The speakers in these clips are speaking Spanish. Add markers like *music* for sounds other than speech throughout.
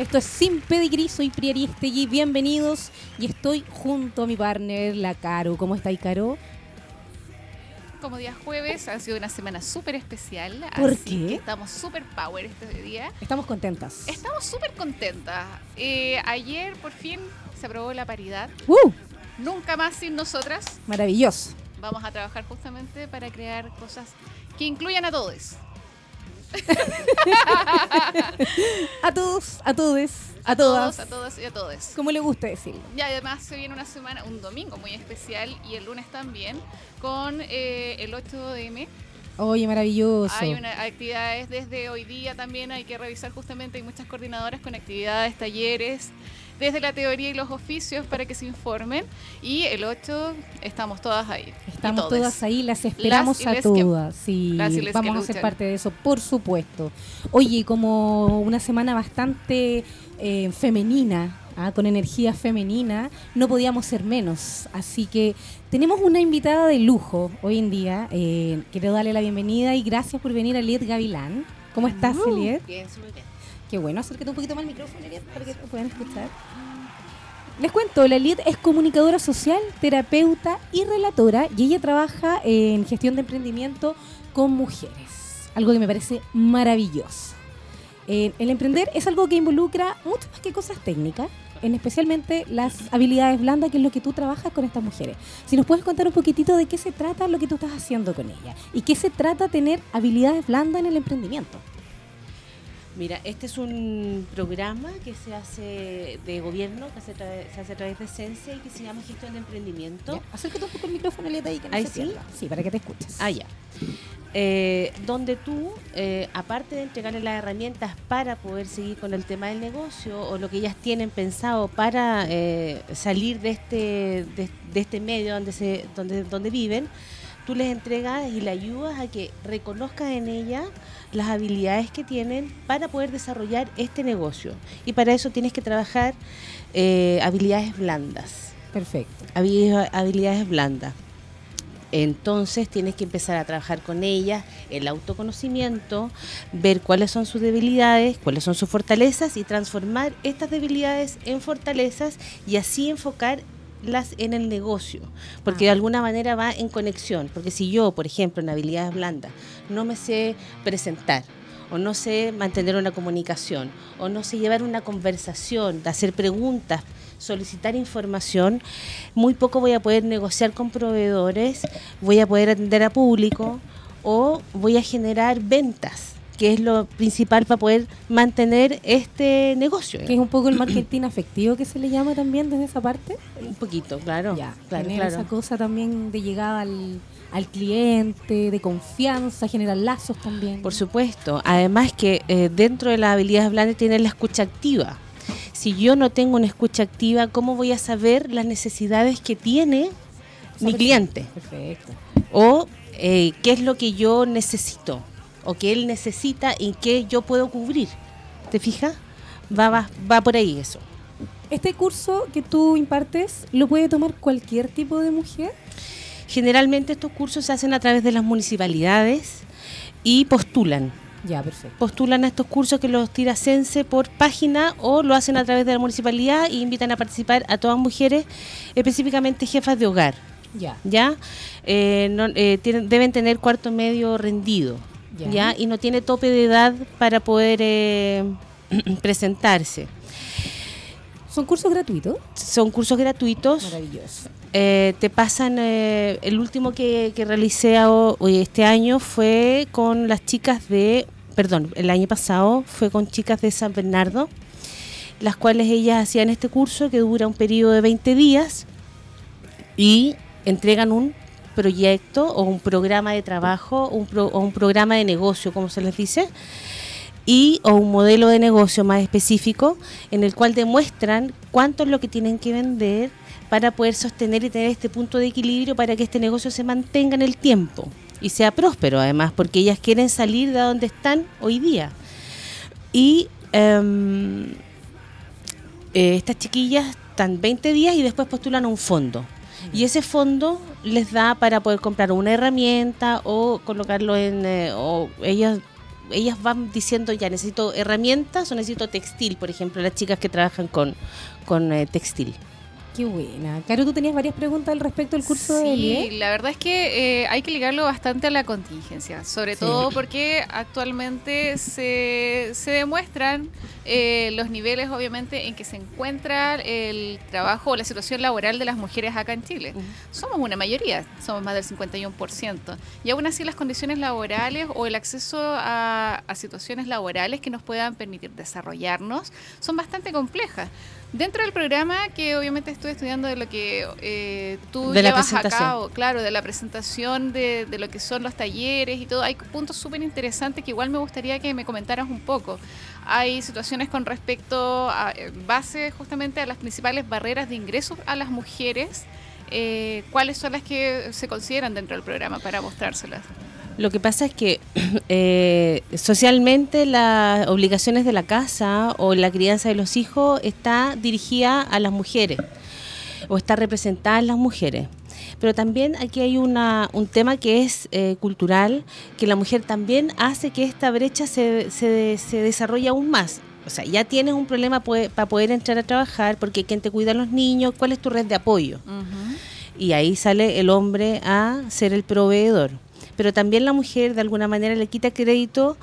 Esto es Sin Pedigrí, soy Priaristegui, bienvenidos y estoy junto a mi partner, la Caro. ¿Cómo está, Caro? Como día jueves, ha sido una semana súper especial. ¿Por así qué? que estamos súper power este día. Estamos contentas. Estamos súper contentas. Eh, ayer por fin se aprobó la paridad. ¡Uh! Nunca más sin nosotras. Maravilloso. Vamos a trabajar justamente para crear cosas que incluyan a todos. *laughs* A todos, a todos, a, A todas. todos, a todas y a todos. Como le gusta decirlo. Y además se viene una semana, un domingo muy especial y el lunes también con eh, el 8M. Oye, maravilloso. Hay una, actividades desde hoy día también, hay que revisar justamente, hay muchas coordinadoras con actividades, talleres, desde la teoría y los oficios para que se informen. Y el 8 estamos todas ahí. Estamos todas ahí, las esperamos Las a les que- todas. Sí, vamos a ser parte de eso, por supuesto. Oye, como una semana bastante eh, femenina, ah, con energía femenina, no podíamos ser menos. Así que tenemos una invitada de lujo hoy en día. Eh, quiero darle la bienvenida y gracias por venir a Liet Gavilán. ¿Cómo estás, Uh. Liet? Bien, súper bien. Qué bueno, acércate un poquito más al micrófono, Eliet, para que te puedan escuchar. Les cuento, la Eliet es comunicadora social, terapeuta y relatora y ella trabaja en gestión de emprendimiento con mujeres, algo que me parece maravilloso. Eh, el emprender es algo que involucra mucho más que cosas técnicas, en especialmente las habilidades blandas, que es lo que tú trabajas con estas mujeres. Si nos puedes contar un poquitito de qué se trata lo que tú estás haciendo con ella y qué se trata tener habilidades blandas en el emprendimiento. Mira, este es un programa que se hace de gobierno, que se, hace a través de Sense y que se llama Gestión de Emprendimiento. Ya, Acércate un poco el micrófono, Elieta, ahí que no Ahí se sí. pierda. Sí, para que te escuches. Ah, ya. Eh, donde tú, eh, aparte de entregarle las herramientas para poder seguir con el tema del negocio o lo que ellas tienen pensado para eh, salir de este, de, de este medio donde, se, donde, donde viven, tú les entregas y le ayudas a que reconozcan en ellas las habilidades que tienen para poder desarrollar este negocio. Y para eso tienes que trabajar eh, habilidades blandas Perfecto. habi- habilidades blandas. Entonces tienes que empezar a trabajar con ellas, el autoconocimiento, ver cuáles son sus debilidades, cuáles son sus fortalezas y transformar estas debilidades en fortalezas y así enfocarlas en el negocio, porque de Ah. alguna manera va en conexión, porque si yo, por ejemplo, en habilidades blandas, no me sé presentar, o no sé mantener una comunicación, o no sé llevar una conversación, hacer preguntas, solicitar información, muy poco voy a poder negociar con proveedores, voy a poder atender a público o voy a generar ventas, que es lo principal para poder mantener este negocio. Que es un poco el marketing afectivo que se le llama también desde esa parte. Un poquito, claro. ya, claro, tener claro. esa cosa también de llegada al, al cliente, de confianza, generar lazos también. Por supuesto. Además que eh, dentro de las habilidades blandas tiene la escucha activa. Si yo no tengo una escucha activa, ¿cómo voy a saber las necesidades que tiene mi cliente? Perfecto. O eh, qué es lo que yo necesito, o que él necesita y qué yo puedo cubrir. ¿Te fijas? Va, va, va por ahí eso. Este curso que tú impartes, ¿lo puede tomar cualquier tipo de mujer? Generalmente estos cursos se hacen a través de las municipalidades y postulan. Ya, perfecto. Postulan a estos cursos que los tira Sense por página o lo hacen a través de la municipalidad y invitan a participar a todas mujeres, específicamente jefas de hogar. Ya. ¿ya? Eh, no- eh, tienen- deben tener cuarto medio rendido, Ya. ¿ya? Y no tiene tope de edad para poder eh, *clears throat* presentarse. ¿Son cursos gratuitos? Son cursos gratuitos. Maravilloso. Eh, te pasan, eh, el último que, que realicé hoy este año fue con las chicas de, perdón, el año pasado fue con chicas de San Bernardo, las cuales ellas hacían este curso que dura un periodo de 20 días y entregan un proyecto o un programa de trabajo un pro- o un programa de negocio, como se les dice, y o un modelo de negocio más específico en el cual demuestran cuánto es lo que tienen que vender para poder sostener y tener este punto de equilibrio para que este negocio se mantenga en el tiempo y sea próspero además, porque ellas quieren salir de donde están hoy día. Y em, eh, estas chiquillas están 20 días y después postulan a un fondo. Y ese fondo les da para poder comprar una herramienta o colocarlo en... eh, o ellas ellas van diciendo ya necesito herramientas o necesito textil, por ejemplo, las chicas que trabajan con, con eh, textil. Qué buena. Caro, tú tenías varias preguntas al respecto del curso de Sí, Elie. la verdad es que eh, hay que ligarlo bastante a la contingencia, sobre Sí. todo porque actualmente se, se demuestran eh, los niveles, obviamente, en que se encuentra el trabajo o la situación laboral de las mujeres acá en Chile. Somos una mayoría, somos más del 51%. Y aún así las condiciones laborales o el acceso a, a situaciones laborales que nos puedan permitir desarrollarnos son bastante complejas. Dentro del programa, que obviamente estoy estudiando de lo que eh, tú De llevas a cabo, claro, de la presentación de, de lo que son los talleres y todo, hay puntos súper interesantes que igual me gustaría que me comentaras un poco. Hay situaciones con respecto a eh, base justamente a las principales barreras de ingresos a las mujeres. Eh, ¿Cuáles son las que se consideran dentro del programa para mostrárselas? Lo que pasa es que *clears throat* eh, socialmente las obligaciones de la casa o la crianza de los hijos está dirigida a las mujeres o está representada en las mujeres. Pero también aquí hay una, un tema que es eh, cultural, que la mujer también hace que esta brecha se, se, se desarrolle aún más. O sea, ya tienes un problema para poder entrar a trabajar, porque ¿quién te cuida a los niños? ¿Cuál es tu red de apoyo? y ahí sale el hombre a ser el proveedor. Pero también la mujer de alguna manera le quita crédito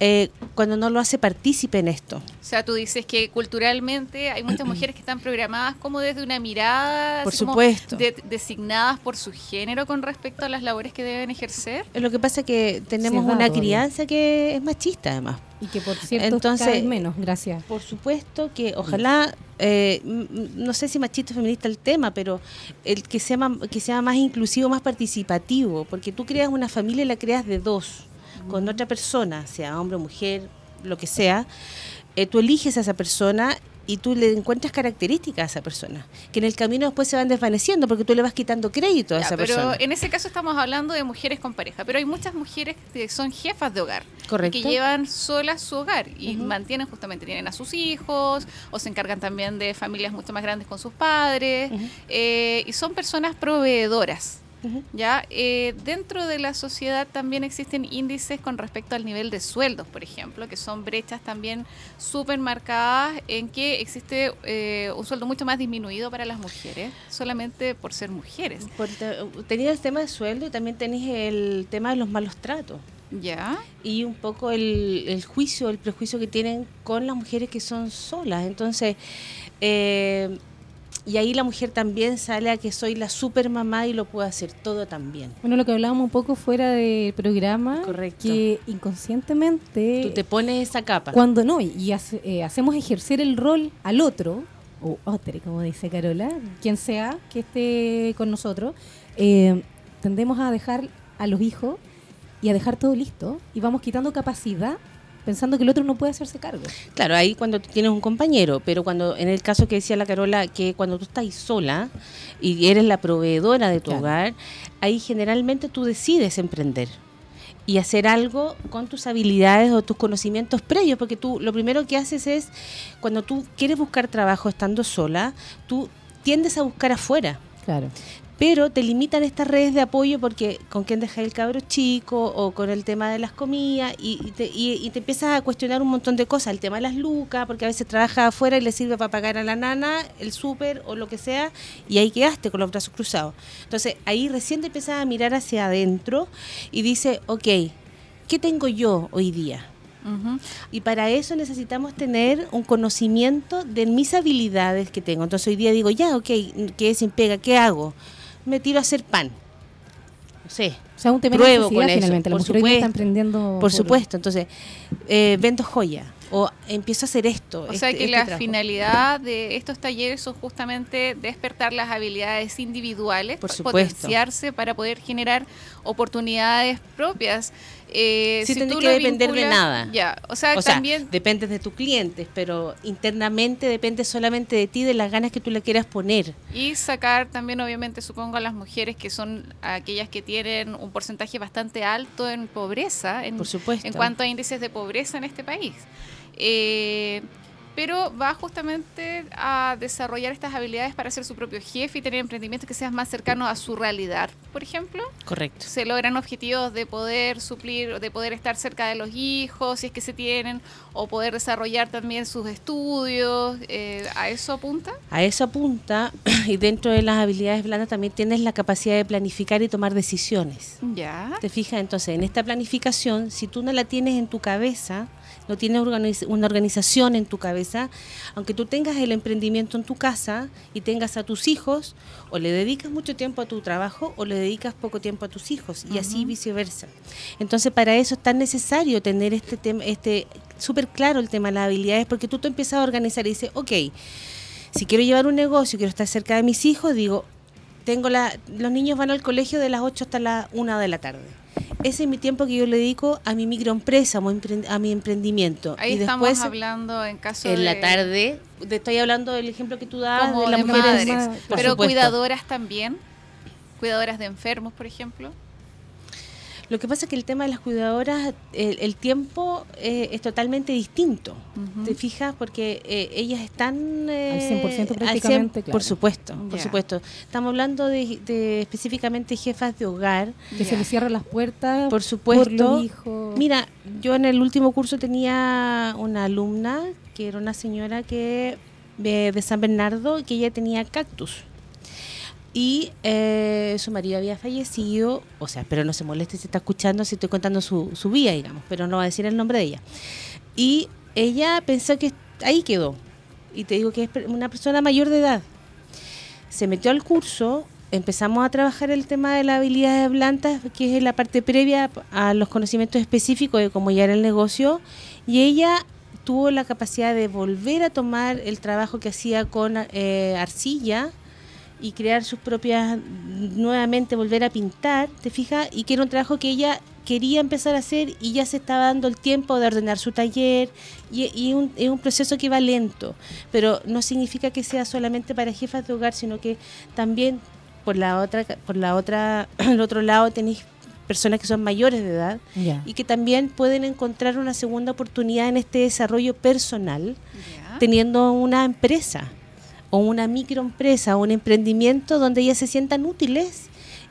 eh, cuando no lo hace partícipe en esto. O sea, tú dices que culturalmente hay muchas *clears throat* mujeres que están programadas como desde una mirada Por así supuesto. de- designadas por su género con respecto a las labores que deben ejercer. Lo que pasa es que tenemos una crianza que es machista además. Y que por cierto Entonces- cada vez menos, gracias. Por supuesto que ojalá, eh, no sé si machista o feminista el tema, pero el que sea, ma- que sea más inclusivo, más participativo, porque tú creas una familia y la creas de dos, con otra persona, sea hombre o mujer, lo que sea, eh, tú eliges a esa persona y tú le encuentras características a esa persona, que en el camino después se van desvaneciendo porque tú le vas quitando crédito a Ya, esa pero persona. en ese caso estamos hablando de mujeres con pareja, pero hay muchas mujeres que son jefas de hogar. Correcto. Que llevan solas su hogar y Ujú. mantienen justamente, tienen a sus hijos o se encargan también de familias mucho más grandes con sus padres eh, y son personas proveedoras. Ya eh, dentro de la sociedad también existen índices con respecto al nivel de sueldos, por ejemplo, que son brechas también súper marcadas en que existe eh, un sueldo mucho más disminuido para las mujeres, solamente por ser mujeres. Por te- Tenías el tema de sueldo y también tenías el tema de los malos tratos. Ya. y un poco el, el juicio, el prejuicio que tienen con las mujeres que son solas. Entonces, eh, y ahí la mujer también sale a que soy la super mamá y lo puedo hacer todo también. Bueno, lo que hablábamos un poco fuera del programa, Correcto. que inconscientemente, Tú te pones esa capa. cuando no, y hace- eh, hacemos ejercer el rol al otro, o otro, como dice Carola, quien sea que esté con nosotros, eh, tendemos a dejar a los hijos y a dejar todo listo, y vamos quitando capacidad pensando que el otro no puede hacerse cargo. Claro, ahí cuando tienes un compañero, pero cuando en el caso que decía la Carola, que cuando tú estás sola y eres la proveedora de tu Claro. hogar, ahí generalmente tú decides emprender y hacer algo con tus habilidades o tus conocimientos previos, porque tú lo primero que haces es, cuando tú quieres buscar trabajo estando sola, tú tiendes a buscar afuera. Claro. Pero te limitan estas redes de apoyo porque con quién dejar el cabro chico o con el tema de las comidas y, y te, y- y te empiezas a cuestionar un montón de cosas. El tema de las lucas, porque a veces trabajas afuera y le sirve para pagar a la nana, el súper o lo que sea, y ahí quedaste con los brazos cruzados. Entonces ahí recién te empiezas a mirar hacia adentro y dice, ok, ¿qué tengo yo hoy día? Y para eso necesitamos tener un conocimiento de mis habilidades que tengo. Entonces hoy día digo, ya, ok, quedé sin pega, ¿qué hago? Me tiro a hacer pan. No sé, O sea, un tema Pruebo necesidad con eso, finalmente. La por día está supuesto. emprendiendo. por supuesto. Entonces, eh, vendo joya o empiezo a hacer esto. O sea este- que este la trabajo. finalidad de estos talleres son justamente despertar las habilidades individuales, Por po- supuesto. potenciarse para poder generar oportunidades propias. Eh, Sin si que depender de nada. Ya, o sea, O sea, también dependes de tus clientes, pero internamente depende solamente de ti, de las ganas que tú le quieras poner. Y sacar también, obviamente, supongo a las mujeres que son aquellas que tienen un porcentaje bastante alto en pobreza, en, Por supuesto. en cuanto a índices de pobreza en este país. Eh, pero va justamente a desarrollar estas habilidades para ser su propio jefe y tener emprendimientos que sean más cercanos a su realidad, por ejemplo. Correcto. Se logran objetivos de poder suplir, de poder estar cerca de los hijos, si es que se tienen, o poder desarrollar también sus estudios. Eh, ¿A eso apunta? A eso apunta, *clears throat* y dentro de las habilidades blandas también tienes la capacidad de planificar y tomar decisiones. Ya. ¿Te fijas? Entonces, en esta planificación, si tú no la tienes en tu cabeza, no tienes una organización en tu cabeza, aunque tú tengas el emprendimiento en tu casa y tengas a tus hijos, o le dedicas mucho tiempo a tu trabajo o le dedicas poco tiempo a tus hijos y así viceversa. Entonces, para eso es tan necesario tener este tema, este súper claro el tema de las habilidades, porque tú te empiezas a organizar y dices, ok, si quiero llevar un negocio, quiero estar cerca de mis hijos, digo, tengo la, los niños van al colegio de las 8 hasta las 1 de la tarde. Ese es mi tiempo que yo le dedico a mi microempresa, a mi emprendimiento. Ahí y estamos hablando en caso en de... la tarde, te estoy hablando del ejemplo que tú dabas como de las de mujeres. madres, pero supuesto. cuidadoras también, cuidadoras de enfermos, por ejemplo. Lo que pasa es que el tema de las cuidadoras, el, el tiempo eh, es totalmente distinto. ¿Te fijas? Porque eh, ellas están... eh, Al 100% al 100%, prácticamente, claro. Por supuesto, por supuesto. Estamos hablando de, de específicamente jefas de hogar. Que se Ya. le cierran las puertas Por supuesto. los hijos. Mira, yo en el último curso tenía una alumna que era una señora que de, de San Bernardo que ella tenía cactus. Y eh, su marido había fallecido, o sea, pero no se moleste si está escuchando, si estoy contando su, su vida, digamos, pero no va a decir el nombre de ella. Y ella pensó que ahí quedó. Y te digo que es una persona mayor de edad. Se metió al curso, empezamos a trabajar el tema de las habilidades blandas, que es la parte previa a los conocimientos específicos de cómo llevar el negocio, y ella tuvo la capacidad de volver a tomar el trabajo que hacía con eh, arcilla y crear sus propias, nuevamente volver a pintar, ¿te fijas? Y que era un trabajo que ella quería empezar a hacer y ya se estaba dando el tiempo de ordenar su taller y, y un- es un proceso que va lento, pero no significa que sea solamente para jefas de hogar, sino que también por la otra, por la otra, *clears throat* el otro lado tenéis personas que son mayores de edad y que también pueden encontrar una segunda oportunidad en este desarrollo personal teniendo una empresa o una microempresa o un emprendimiento donde ellas se sientan útiles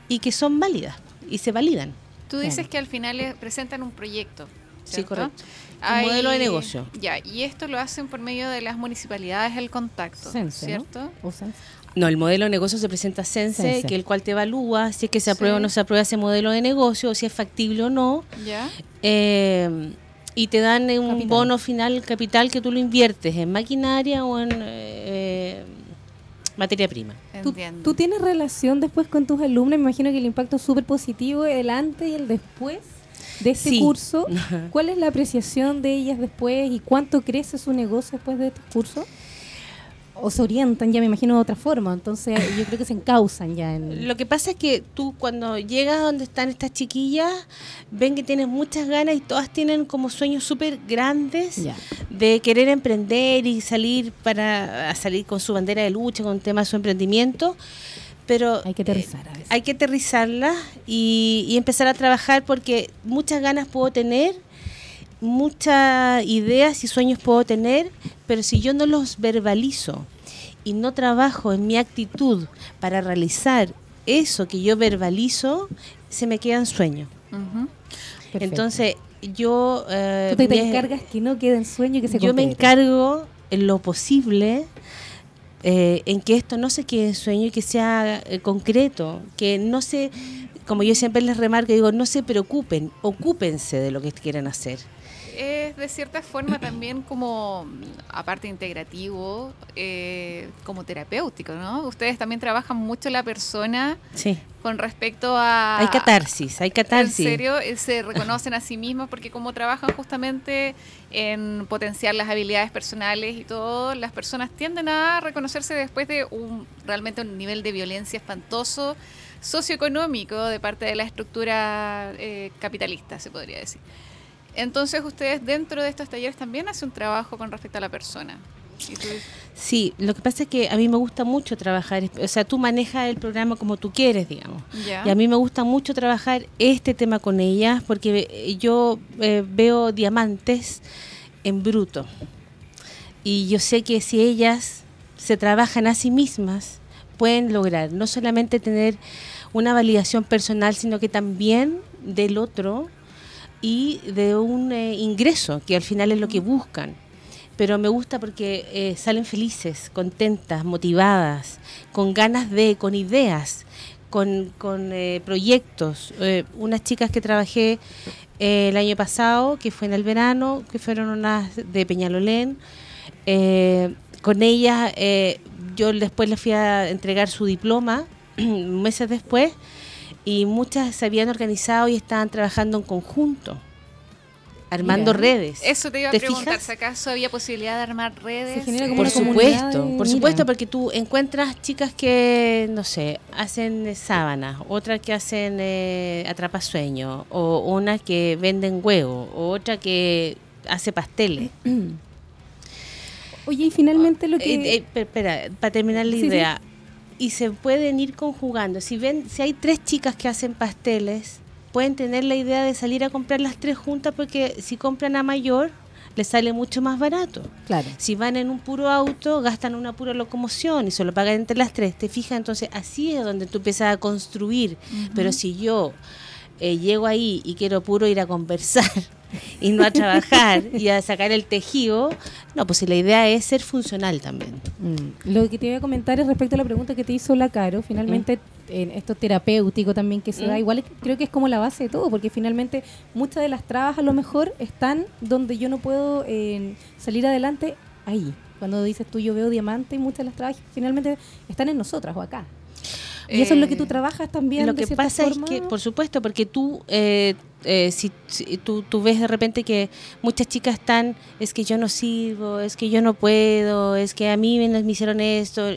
y que son válidas y se validan. Tú dices Claro. que al final presentan un proyecto. Sí. Un modelo de negocio. Ya, y esto lo hacen por medio de las municipalidades, el contacto, Sense, ¿no? ¿cierto? O Sense. No, el modelo de negocio se presenta a Sense, Sense. que el cual te evalúa si es que se aprueba Sí. o no se aprueba ese modelo de negocio, o si es factible o no. Ya. eh, y te dan eh, un Capital. bono final capital que tú lo inviertes en maquinaria o en eh, materia prima. ¿Tú, Entiendo. tú tienes relación después con tus alumnos? Me imagino que el impacto es súper positivo, el antes y el después de este Sí. curso. *laughs* ¿Cuál es la apreciación de ellas después y cuánto crece su negocio después de este curso? O se orientan ya, me imagino, de otra forma. Entonces, yo creo que se encausan ya en... Lo que pasa es que tú cuando llegas a donde están estas chiquillas, ven que tienes muchas ganas y todas tienen como sueños súper grandes Ya. de querer emprender y salir para a salir con su bandera de lucha, con el tema de su emprendimiento. Pero Hay que aterrizar a veces. hay que aterrizarla y, y empezar a trabajar porque muchas ganas puedo tener, muchas ideas y sueños puedo tener, pero si yo no los verbalizo y no trabajo en mi actitud para realizar eso que yo verbalizo, se me sueños. Ujú. Perfecto. Entonces, yo... eh, Tú te, encargas que no quede en sueño y que se yo me encargo en lo posible eh, en que esto no se quede en sueño y que sea eh, concreto, que no se, como yo siempre les remarco, digo, no se preocupen, ocúpense de lo que quieren hacer. Es de cierta forma también como, aparte integrativo, eh, como terapéutico, ¿no? Ustedes también trabajan mucho la persona Sí, con respecto a... hay catarsis, hay catarsis. En serio, eh, se reconocen a sí mismos porque como trabajan justamente en potenciar las habilidades personales y todo, las personas tienden a reconocerse después de un realmente un nivel de violencia espantoso socioeconómico de parte de la estructura eh, capitalista, se podría decir. Entonces ustedes dentro de estos talleres también hacen un trabajo con respecto a la persona. Sí, lo que pasa es que a mí me gusta mucho trabajar, o sea, tú manejas el programa como tú quieres, digamos. Y a mí me gusta mucho trabajar este tema con ellas porque eh, yo eh, veo diamantes en bruto. Y yo sé que si ellas se trabajan a sí mismas, pueden lograr no solamente tener una validación personal, sino que también del otro y de un eh, ingreso, que al final es lo que buscan. Pero me gusta porque eh, salen felices, contentas, motivadas, con ganas de, con ideas, con, con eh, proyectos. unas chicas que trabajé el año pasado, que fue en el verano, que fueron unas de Peñalolén, con ellas yo después les fui a entregar su diploma *clears throat* meses después y muchas se habían organizado y estaban trabajando en conjunto armando redes. Eso te iba a preguntar, si acaso había posibilidad de armar redes. por supuesto, por supuesto, porque tú encuentras chicas que, no sé, hacen sábanas, otras que hacen eh, atrapasueños, o una que venden huevos, o otra que hace pasteles. *clears throat* Oye, y finalmente lo que... Eh, eh, espera, para terminar la idea, y se pueden ir conjugando. Si ven, si hay tres chicas que hacen pasteles, pueden tener la idea de salir a comprar las tres juntas porque si compran a mayor les sale mucho más barato. Claro. Si van en un puro auto, gastan una pura locomoción y se lo pagan entre las tres. ¿Te fijas? Entonces así es donde tú empiezas a construir. Pero si yo eh, llego ahí y quiero puro ir a conversar y no a trabajar y a sacar el tejido, no, pues si la idea es ser funcional también. Mm. Lo que te voy a comentar es respecto a la pregunta que te hizo la Caro, finalmente mm. en esto terapéutico también que se da, igual creo que es como la base de todo, porque finalmente muchas de las trabas a lo mejor están donde yo no puedo eh, salir adelante ahí. Cuando dices tú yo veo diamante y muchas de las trabas finalmente están en nosotras o acá. Y eso es lo que tú eh, trabajas también. Lo que pasa es que, por supuesto, porque tú, eh, eh, si, tú, tú, ves de repente que muchas chicas están, es que yo no sirvo, es que yo no puedo, es que a mí me, me hicieron esto.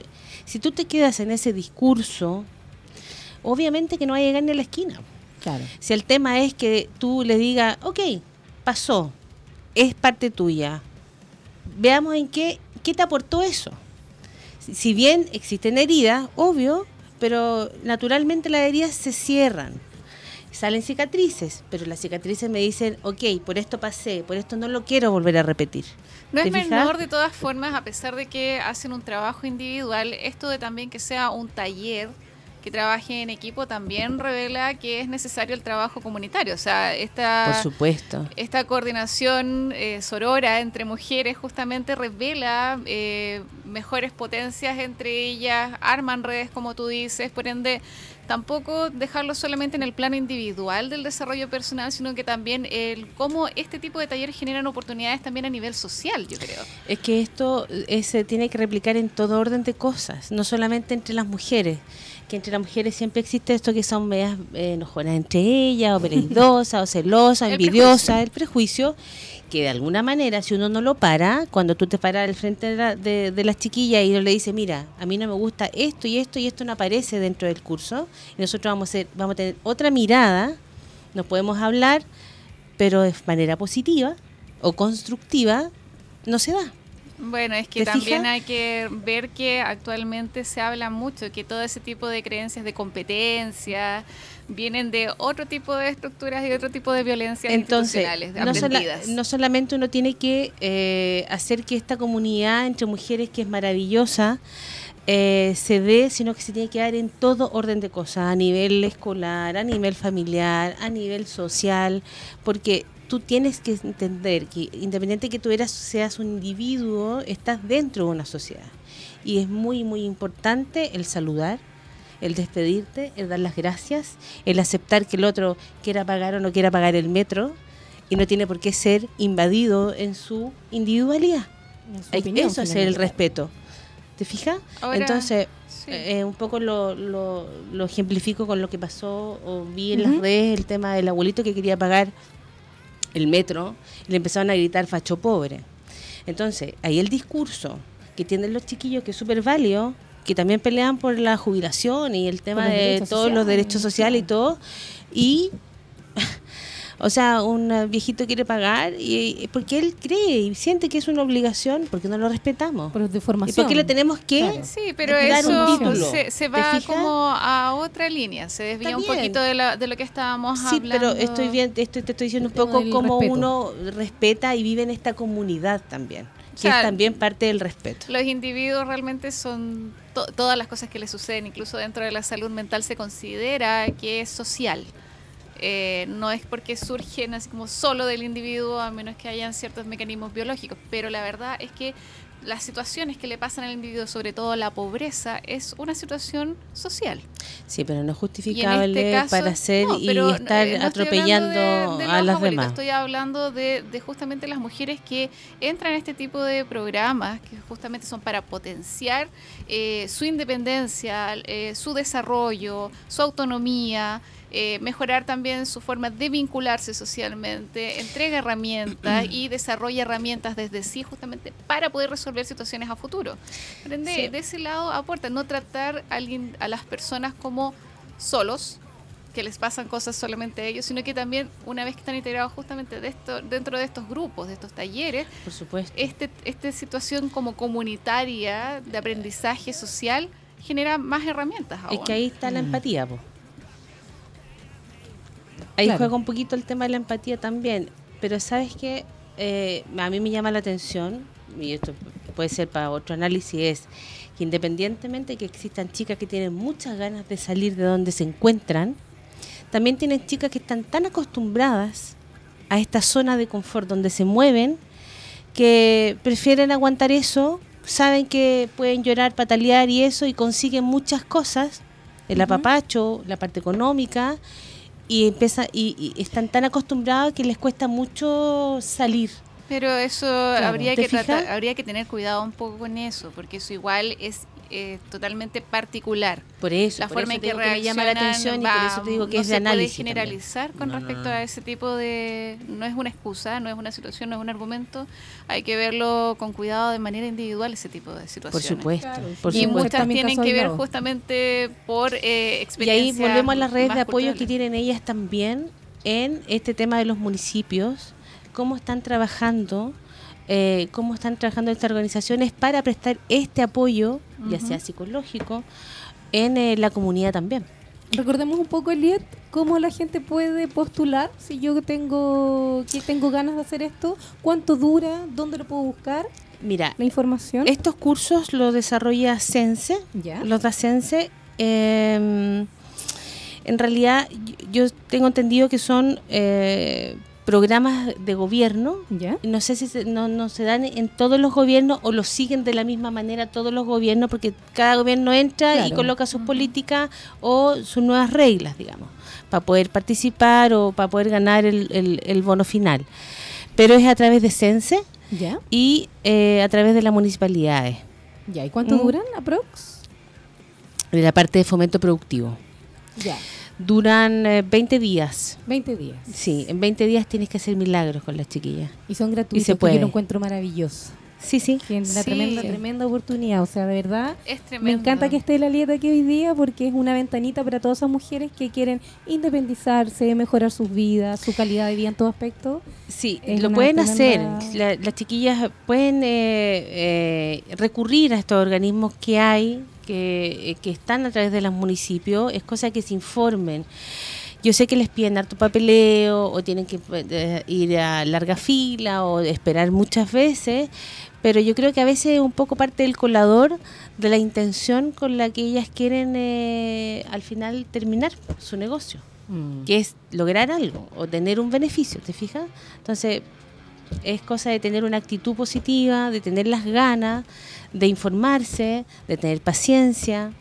Si tú te quedas en ese discurso, obviamente que no va a llegar ni a la esquina. Claro. Si el tema es que tú le digas, ok, pasó, es parte tuya, veamos en qué, qué te aportó eso. Si bien existen heridas, obvio, pero naturalmente las heridas se cierran. Salen cicatrices, pero las cicatrices me dicen, ok, por esto pasé, por esto no lo quiero volver a repetir. No es menor de todas formas, a pesar de que hacen un trabajo individual, esto de también que sea un taller que trabaje en equipo también revela que es necesario el trabajo comunitario. O sea, esta, Por supuesto. esta coordinación eh, sorora entre mujeres justamente revela eh, mejores potencias entre ellas, arman redes, como tú dices, por ende tampoco dejarlo solamente en el plano individual del desarrollo personal, sino que también el cómo este tipo de talleres generan oportunidades también a nivel social, yo creo. Es que esto eh, se tiene que replicar en todo orden de cosas, no solamente entre las mujeres que entre las mujeres siempre existe esto que son medias eh, enojonas entre ellas, o veredosas, o celosas, envidiosas, el prejuicio, que de alguna manera, si uno no lo para, cuando tú te paras al frente de, de, las chiquillas y uno le dice, mira, a mí no me gusta esto y esto y esto no aparece dentro del curso, y nosotros vamos a, ser, vamos a tener otra mirada, nos podemos hablar, pero de manera positiva o constructiva, no se da. Bueno, es que también hay que ver que actualmente se habla mucho que todo ese tipo de creencias de competencia vienen de otro tipo de estructuras y otro tipo de violencias institucionales no, no solamente uno tiene que eh, hacer que esta comunidad entre mujeres que es maravillosa eh, se dé, sino que se tiene que dar en todo orden de cosas, a nivel escolar, a nivel familiar, a nivel social, porque tú tienes que entender que independiente que tú eras, seas un individuo, estás dentro de una sociedad. Y es muy, muy importante el saludar, el despedirte, el dar las gracias, el aceptar que el otro quiera pagar o no quiera pagar el metro y no tiene por qué ser invadido en su individualidad. Eso es el respeto. ¿Te fijas? Entonces, eh, un poco lo, lo, lo, ejemplifico con lo que pasó o vi en las redes el tema del abuelito que quería pagar el metro, y le empezaron a gritar facho pobre. Entonces, ahí el discurso que tienen los chiquillos, que es súper válido, que también pelean por la jubilación y el tema de todos los derechos sociales y todo, y o sea, un viejito quiere pagar y porque él cree y siente que es una obligación, porque no lo respetamos. Por de formación. ¿Y por qué le tenemos que Sí, pero eso se, va como a otra línea, se desvía un poquito de, lo que estábamos hablando. Sí, pero estoy bien, esto te estoy diciendo un poco cómo uno respeta y vive en esta comunidad también que es también parte del respeto. Los individuos realmente son todas las cosas que les suceden, incluso dentro de la salud mental se considera que es social. Eh, no es porque surgen así como solo del individuo, a menos que hayan ciertos mecanismos biológicos, pero la verdad es que las situaciones que le pasan al individuo, sobre todo la pobreza, es una situación social. Sí, pero no es justificable este para hacer y estar atropellando a las demás. Estoy hablando de, justamente las mujeres que entran en este tipo de programas, que justamente son para potenciar eh, su independencia, eh, su desarrollo, su autonomía. Eh, mejorar también su forma de vincularse socialmente, entrega herramientas *clears throat* y desarrolla herramientas desde sí justamente para poder resolver situaciones a futuro. De, ese lado aporta, no tratar a, alguien, a las personas como solos, que les pasan cosas solamente a ellos, sino que también una vez que están integrados justamente de esto, dentro de estos grupos, de estos talleres, por supuesto, este, esta situación como comunitaria de aprendizaje social genera más herramientas. Es que ahí está la empatía, pues Ahí juega un poquito el tema de la empatía también. Pero sabes que eh, a mí me llama la atención, y esto puede ser para otro análisis, es que independientemente de que existan chicas que tienen muchas ganas de salir de donde se encuentran, también tienen chicas que están tan acostumbradas a esta zona de confort donde se mueven que prefieren aguantar eso, saben que pueden llorar, patalear y eso y consiguen muchas cosas, el apapacho, la parte económica y empieza y, están tan acostumbrados que les cuesta mucho salir. Pero eso habría que tratar, habría que tener cuidado un poco con eso, porque eso igual es eh, totalmente particular. Por eso, la forma en que, me llama la atención y por eso te digo que es de análisis. puede generalizar con respecto a ese tipo de no es una excusa, no es una situación, no es un argumento. Hay que verlo con cuidado de manera individual ese tipo de situaciones. Por supuesto. Por y muchas tienen que ver justamente por eh, experiencia. Y ahí volvemos a las redes de apoyo que tienen ellas también en este tema de los municipios, cómo están trabajando eh, cómo están trabajando estas organizaciones para prestar este apoyo, ya sea psicológico, en eh, la comunidad también. Recordemos un poco, Eliet, cómo la gente puede postular si yo tengo que tengo ganas de hacer esto, cuánto dura, dónde lo puedo buscar. Mira, la información. Estos cursos los desarrolla Sense, los da Sense. Em, en realidad, yo tengo entendido que son eh, programas de gobierno. No sé si se, no, se dan en todos los gobiernos o los siguen de la misma manera todos los gobiernos, porque cada gobierno entra y coloca sus políticas o sus nuevas reglas, digamos, para poder participar o para poder ganar el, bono final. Pero es a través de CENSE y eh, a través de las municipalidades. ¿Ya? ¿Y cuánto mm. duran, aprox? De la parte de fomento productivo. Ya duran 20 eh, días. 20 días. Sí, en 20 días tienes que hacer milagros con las chiquillas. Y son gratuitos, y se puede. yo lo encuentro maravilloso. Sí, sí. una tremenda, tremenda oportunidad. O sea, de verdad, me encanta que esté la Lieta aquí hoy día porque es una ventanita para todas esas mujeres que quieren independizarse, mejorar sus vidas, su calidad de vida en todo aspecto. Sí, lo pueden hacer. las chiquillas pueden eh, eh, recurrir a estos organismos que hay eh, que, están a través de los municipios, es cosa que se informen. Yo sé que les piden harto papeleo o tienen que eh, ir a larga fila o esperar muchas veces, pero yo creo que a veces es un poco parte del colador de la intención con la que ellas quieren eh, al final terminar su negocio, mm. que es lograr algo o tener un beneficio, ¿te fijas? Entonces, es cosa de tener una actitud positiva, de tener las ganas, de informarse, de tener paciencia.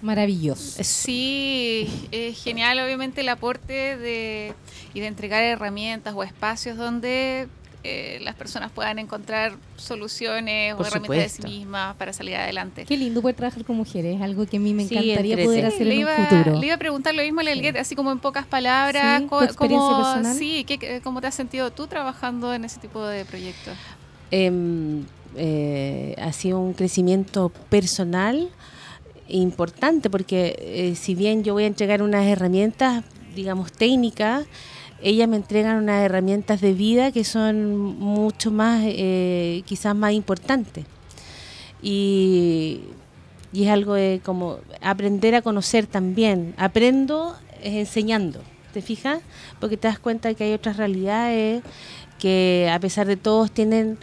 Maravilloso. Sí, es genial obviamente el aporte de, y de entregar herramientas o espacios donde eh, las personas puedan encontrar soluciones o herramientas de sí mismas para salir adelante. Qué lindo poder trabajar con mujeres, algo que a mí me encantaría poder hacer en un futuro. Le iba a preguntar lo mismo a Lelguet, así como en pocas palabras, personal? Sí, ¿cómo te has sentido tú trabajando en ese tipo de proyectos? Em, eh, ha sido un crecimiento personal importante porque eh, si bien yo voy a entregar unas herramientas, digamos, técnicas, ellas me entregan unas herramientas de vida que son mucho más, eh, quizás más importantes. Y, y, es algo de como aprender a conocer también. Aprendo enseñando, ¿te fijas? Porque te das cuenta que hay otras realidades que a pesar de todos tienen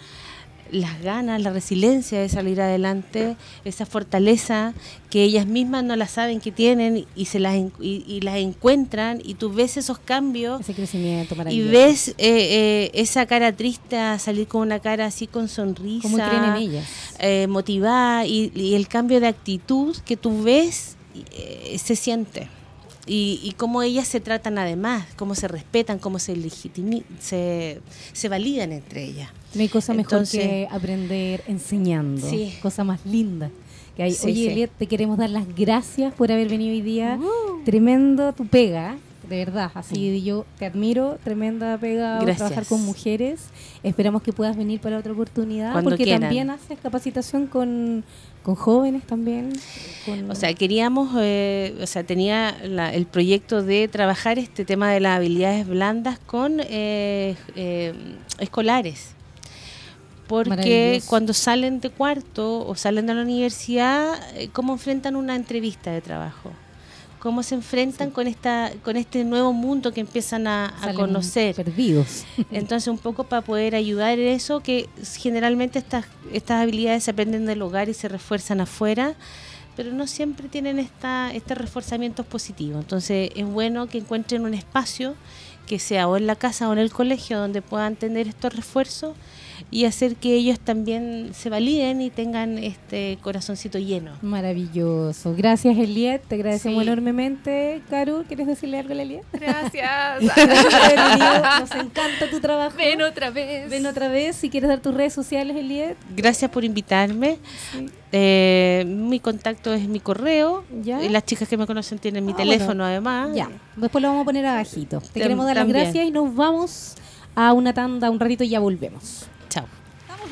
las ganas, la resiliencia de salir adelante, esa fortaleza que ellas mismas no la saben que tienen y se las y, las encuentran y tú ves esos cambios ese crecimiento y ves eh, eh, esa cara triste salir con una cara así con sonrisa ¿Cómo creen en ellas? Eh, motivada y, el cambio de actitud que tú ves se siente y, cómo ellas se tratan además, cómo se respetan, cómo se se, se validan entre ellas. No hay cosa mejor que aprender enseñando. Sí. Cosa más linda. Que hay. Oye, Eliet, te queremos dar las gracias por haber venido hoy día. Uh. Tremendo tu pega, de verdad. Así yo te admiro, tremenda pega trabajar con mujeres. Esperamos que puedas venir para otra oportunidad, porque también haces capacitación con con jóvenes también. O sea, queríamos, eh, o sea, tenía el proyecto de trabajar este tema de las habilidades blandas con eh, eh, escolares. Porque cuando salen de cuarto o salen de la universidad, ¿cómo enfrentan una entrevista de trabajo? cómo se enfrentan con esta con este nuevo mundo que empiezan a, conocer perdidos. *laughs* Entonces un poco para poder ayudar en eso que generalmente estas estas habilidades se aprenden del hogar y se refuerzan afuera pero no siempre tienen esta este reforzamiento positivo. Entonces es bueno que encuentren un espacio que sea o en la casa o en el colegio donde puedan tener estos refuerzos y hacer que ellos también se validen y tengan este corazoncito lleno. Maravilloso. Gracias, Eliet. Te agradecemos enormemente. Caro, ¿quieres decirle algo a Eliet? Gracias. *laughs* Nos encanta tu trabajo. Ven otra vez. Ven otra vez. Si quieres dar tus redes sociales, Eliet. Gracias por invitarme. Eh, mi contacto es mi correo. ¿Ya? Y las chicas que me conocen tienen mi ah, teléfono además. Ya. Después lo vamos a poner abajito. Te queremos dar las gracias y nos vamos a una tanda un ratito y ya volvemos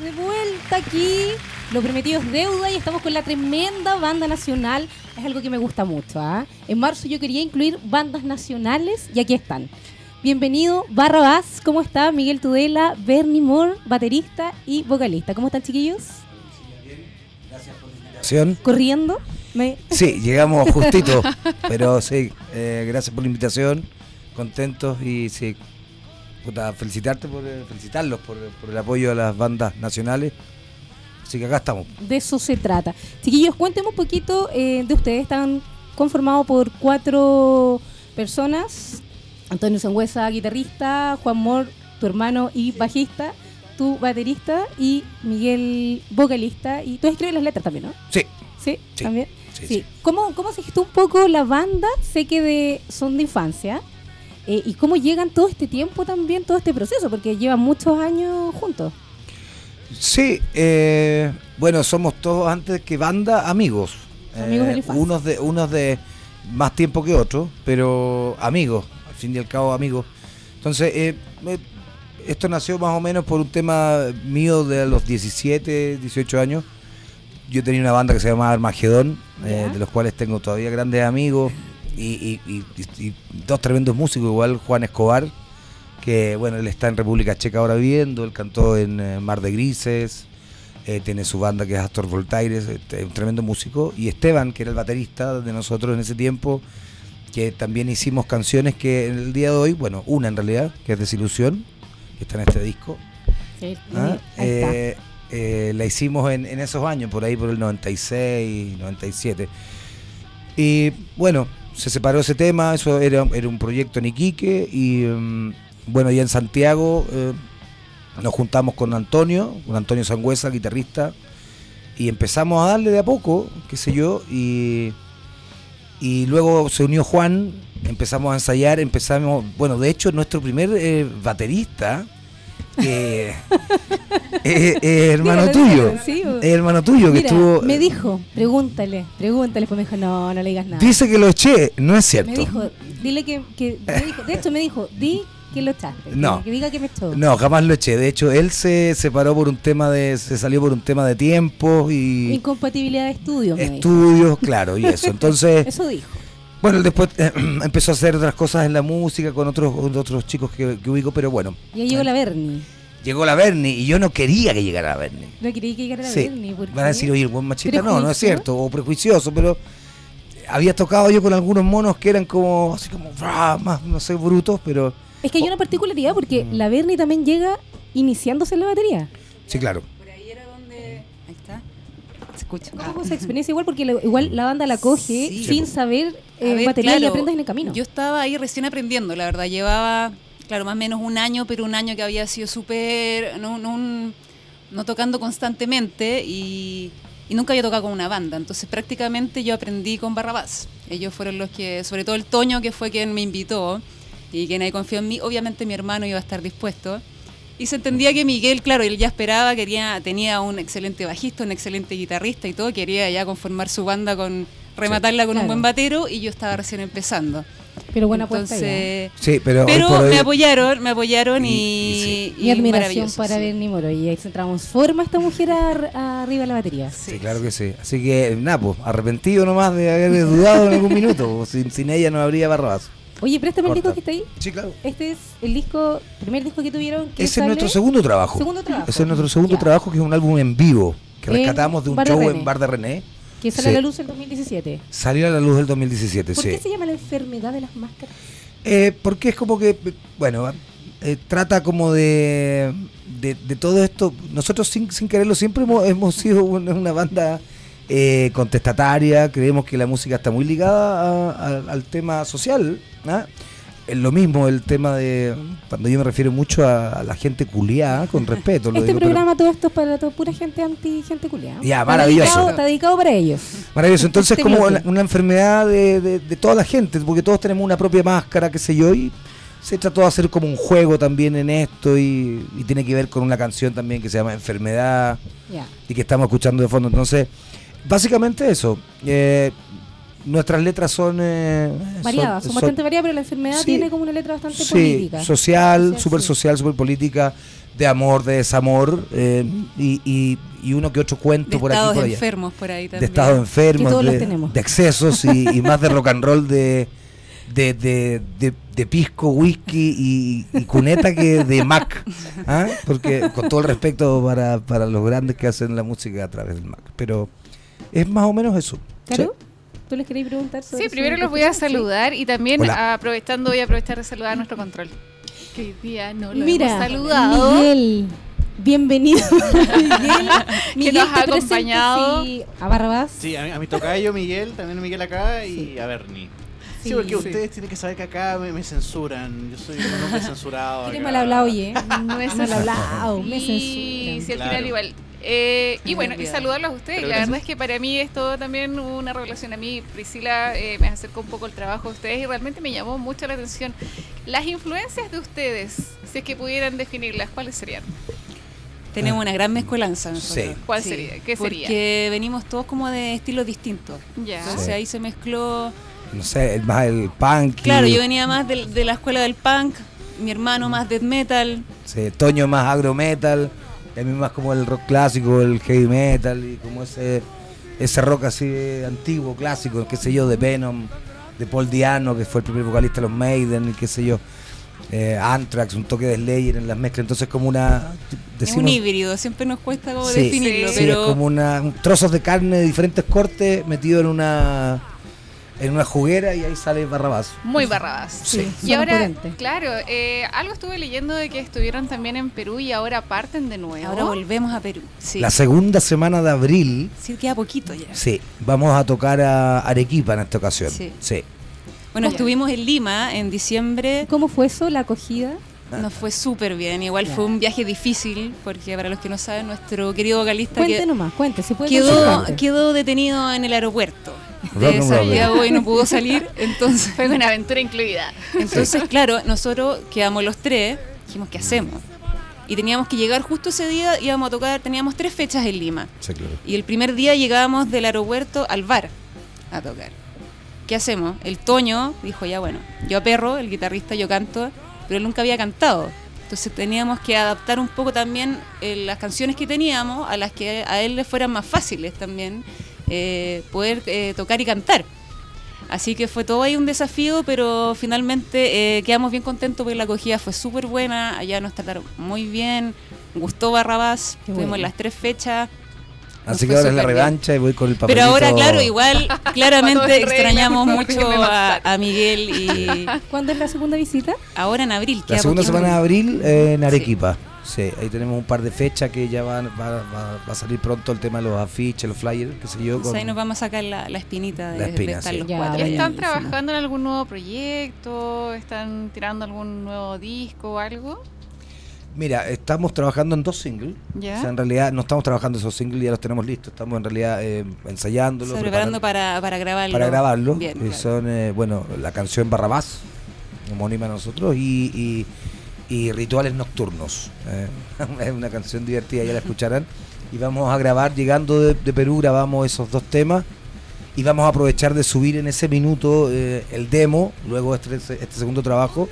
de vuelta aquí. Lo prometido es deuda y estamos con la tremenda banda nacional. Es algo que me gusta mucho. ¿ah? En marzo yo quería incluir bandas nacionales y aquí están. Bienvenido, Barrabás. ¿Cómo está? Miguel Tudela, Bernie Moore, baterista y vocalista. ¿Cómo están, chiquillos? Bien, gracias por la invitación. ¿Corriendo? Sí, llegamos *laughs* justito, pero sí, eh, gracias por la invitación. Contentos y sí, felicitarte por, eh, felicitarlos por, el apoyo a las bandas nacionales. Así que acá estamos. De eso se trata. Chiquillos, cuéntenme un poquito eh, de ustedes. Están conformados por cuatro personas. Antonio Sangüesa, guitarrista, Juan Mor, tu hermano y bajista, tu baterista y Miguel, vocalista. Y tú escribes las letras también, ¿no? Sí. ¿Sí? ¿También? Sí. ¿Cómo, ¿Cómo se gestó un poco la banda? Sé que de, son de infancia. Eh, ¿Y cómo llegan todo este tiempo también, todo este proceso? Porque llevan muchos años juntos. Sí, eh, bueno, somos todos antes que banda amigos. Amigos de eh, Unos de, unos de más tiempo que otros, pero amigos, al fin y al cabo amigos. Entonces, esto nació más o menos por un tema mío de los 17, 18 años. Yo tenía una banda que se llamaba Armagedón, de los cuales tengo todavía grandes amigos y, dos tremendos músicos, igual Juan Escobar, que bueno, él está en República Checa ahora viviendo, él cantó en eh, Mar de Grises, eh, tiene su banda que es Astor Voltaires, este, un tremendo músico, y Esteban, que era el baterista de nosotros en ese tiempo, que también hicimos canciones que en el día de hoy, bueno, una en realidad, que es Desilusión, que está en este disco. ¿Ah? Eh, la hicimos en, en esos años, por ahí por el 96, 97. Y bueno, se separó ese tema, eso era, era un proyecto en Iquique y mm, bueno, ya en Santiago eh, nos juntamos con Antonio, con Antonio Sangüesa, guitarrista, y empezamos a darle de a poco, qué sé yo, y, y luego se unió Juan, empezamos a ensayar, empezamos, bueno, de hecho nuestro primer eh, baterista *laughs* *laughs* hermano tuyo. Hermano tuyo que estuvo. Me dijo, pregúntale, pregúntale. Pues me dijo, no, no le digas nada. Dice que lo eché, no es cierto. Me dijo, dile que. que *laughs* de hecho, me dijo, di que lo echaste. No. Que, diga que me echó. No, jamás lo eché. De hecho, él se separó por un tema de. Se salió por un tema de tiempo y. Incompatibilidad de estudios. Estudios, *laughs* claro, y eso. Entonces. eso dijo. Bueno, después eh, *clears throat* empezó a hacer otras cosas en la música con otros otros chicos que, ubico, pero bueno. Y ahí llegó la Bernie. Llegó la Bernie y yo no quería que llegara la Bernie. No quería que llegara la sí. Bernie. Van a decir, oye, el buen machista. No, no es cierto, o prejuicioso, pero había tocado yo con algunos monos que eran como, así como, más, no sé, brutos, pero... Es que hay una particularidad porque la Bernie también llega iniciándose en la batería. Sí, claro. Por ahí era Se escucha. ¿Cómo Ah. experiencia igual? Porque la- igual la banda la coge Sí. sin saber eh, ver, batería y aprendes en el camino. Yo estaba ahí recién aprendiendo, la verdad. Llevaba, claro, más o menos un año, pero un año que había sido súper. No, no, un- no tocando constantemente y, y nunca había tocado con una banda. Entonces, prácticamente yo aprendí con Barrabás. Ellos fueron los que, sobre todo el Toño, que fue quien me invitó y quien ahí confió en mí. Obviamente, mi hermano iba a estar dispuesto. Y se entendía que Miguel, claro, él ya esperaba, quería, tenía un excelente bajista, un excelente guitarrista y todo, quería ya conformar su banda con rematarla con un Claro. buen batero y yo estaba recién empezando. Pero buena. Entonces, Sí, pero, hoy- me apoyaron, me apoyaron Y- y, y Mi admiración para sí. Bernie Moro. Y se transforma esta mujer ar- arriba de la batería. Sí, claro que sí. Así que, nada, pues, arrepentido nomás de haber *laughs* dudado en algún minuto. pues, Sin, sin ella no habría Barrabás. Oye, préstame el Corta. disco que está ahí. Sí, claro. Este es el disco, primer disco que tuvieron. Que Ese es nuestro segundo trabajo. Segundo trabajo. Ese es nuestro segundo Ya. trabajo, que es un álbum en vivo, que En rescatamos de un show René. en Bar de René. Que sale Sí. a la luz en 2017. Salió a la luz del 2017, ¿Por sí. qué se llama la enfermedad de las máscaras? Eh, porque es como que, bueno, eh, trata como de, de, de todo esto. Nosotros sin, sin quererlo siempre hemos, hemos sido una, una banda eh, contestataria, creemos que la música está muy ligada a- a- al tema social. ¿ah? Es lo mismo el tema de, cuando yo me refiero mucho a, a la gente culiada, con respeto. lo Este digo, pero- programa, todo esto es para toda pura gente anti, gente culiada. Ya, maravilloso. dedicado- Está dedicado para ellos. Maravilloso. Entonces, Este como una, una enfermedad de, de- de toda la gente, porque todos tenemos una propia máscara, qué sé yo, y se trató de hacer como un juego también en esto, y, y tiene que ver con una canción también que se llama Enfermedad, y que estamos escuchando de fondo. Entonces, básicamente eso. Eh, nuestras letras son. eh, Variadas, son, bastante variadas, pero la enfermedad Sí. tiene como una letra bastante sí, política. social, Social, súper sí. social, súper política, de amor, de desamor, eh, y, y- y uno que otro cuento De por aquí por allá enfermos por ahí también. de estados enfermos, Que todos los de, tenemos. de excesos y, y más de rock and roll de, de, de, de- de pisco, whisky y, y cuneta que de Mac. ¿ah? Porque con todo el respeto para, para los grandes que hacen la música a través del Mac. Pero es más o menos eso. ¿Claro? ¿Tú les queréis preguntar sobre Sí, primero los voy a saludar y también Hola. aprovechando voy a aprovechar de saludar a nuestro control. Que hoy día no lo Mira, hemos saludado. Miguel, bienvenido. *laughs* Miguel, Miguel, nos ha acompañado. sí, a Barrabás. Sí, a mi, a mi tocayo Miguel, también Miguel acá y a Bernie. Sí, Sí. porque Sí. ustedes tienen que saber que acá me, me censuran. Yo soy un hombre censurado. Acá. mal hablado, oye. *laughs* No es mal hablado, me Sí, censuran. sí, al Claro. final igual. Eh, y bueno, y saludarlos a ustedes. Pero la gracias. verdad es que para mí es todo también una revelación. A mí, Priscila, eh, me acercó un poco el trabajo de ustedes y realmente me llamó mucho la atención. Las influencias de ustedes, si es que pudieran definirlas, ¿cuáles serían? Tenemos una gran mezcolanza nosotros. Sí. ¿Cuál sería? ¿Qué sería? Porque venimos todos como de estilos distintos. Ya. Entonces Sí. ahí se mezcló. No sé, más el punk. Claro, yo venía más del- de, la escuela del punk, mi hermano más death metal. Sí, Toño más agro metal, y a mí más como el rock clásico, el heavy metal y como ese ese rock así antiguo, clásico, qué sé yo, de Venom, de Paul Diano, que fue el primer vocalista de los Maiden y qué sé yo. Eh, Anthrax, un toque de Slayer en las mezclas, entonces como una es un híbrido, siempre nos cuesta como Sí, definirlo, sí, sí, pero es como una un- trozos de carne de diferentes cortes metido en una en una juguera y ahí sale Barrabás. Muy barrabás. Sí. Y Son ahora, claro, eh, algo estuve leyendo de que estuvieron también en Perú y ahora parten de nuevo. ahora volvemos a Perú. Sí, La segunda semana de abril sí queda poquito ya. Sí, vamos a tocar a Arequipa en esta ocasión. Sí. Sí. Bueno, estuvimos en Lima en diciembre. ¿Cómo fue eso, la acogida? Nos fue súper bien. Igual fue un viaje difícil, porque para los que no saben, nuestro querido vocalista Cuente que nomás, cuente. Se puede quedó, quedó detenido en el aeropuerto de. Santiago y no pudo salir. *laughs* Entonces, Fue una aventura incluida. entonces claro, nosotros quedamos los tres, dijimos, ¿qué hacemos? Y teníamos que llegar justo ese día, íbamos a tocar, teníamos tres fechas en Lima. Sí, claro. Y el primer día llegábamos del aeropuerto al bar a tocar. ¿Qué hacemos? El Toño dijo, ya bueno, yo a Perro, el guitarrista, yo canto, pero él nunca había cantado. Entonces teníamos que adaptar un poco también eh, las canciones que teníamos a las que a él le fueran más fáciles también eh, poder eh, tocar y cantar. Así que fue todo ahí un desafío, pero finalmente eh, quedamos bien contentos porque la acogida fue súper buena, allá nos trataron muy bien, gustó Barrabás, Qué tuvimos bueno. las tres fechas. Así que ahora es la bien. revancha y voy con el Pero papelito. ahora, claro, igual *laughs* claramente extrañamos mucho a, Miguel y ¿Cuándo es la segunda visita? ahora en abril. La segunda poquito. semana de abril eh, en Arequipa. Sí, ahí tenemos un par de fechas que ya van, va, va- va a salir pronto el tema de los afiches, los flyers, qué sé yo. Con- ahí nos vamos a sacar la, la espinita de, La espina, de estar sí. los Ya, cuatro. ¿Están trabajando en algún nuevo proyecto? ¿Están tirando algún nuevo disco o algo? Mira, estamos trabajando en dos singles. ¿Ya? O sea, en realidad no estamos trabajando esos singles, ya los tenemos listos. Estamos en realidad eh, ensayándolos. Se preparando preparando- para, para grabarlo. para grabarlo. Bien, y claro. son, eh, bueno, la canción Barrabás, homónima a nosotros, y, y- y Rituales Nocturnos. eh, *laughs* es una canción divertida, ya la escucharán. Y vamos a grabar, llegando de, de Perú, grabamos esos dos temas. Y vamos a aprovechar de subir en ese minuto eh, el demo, luego este, este segundo trabajo,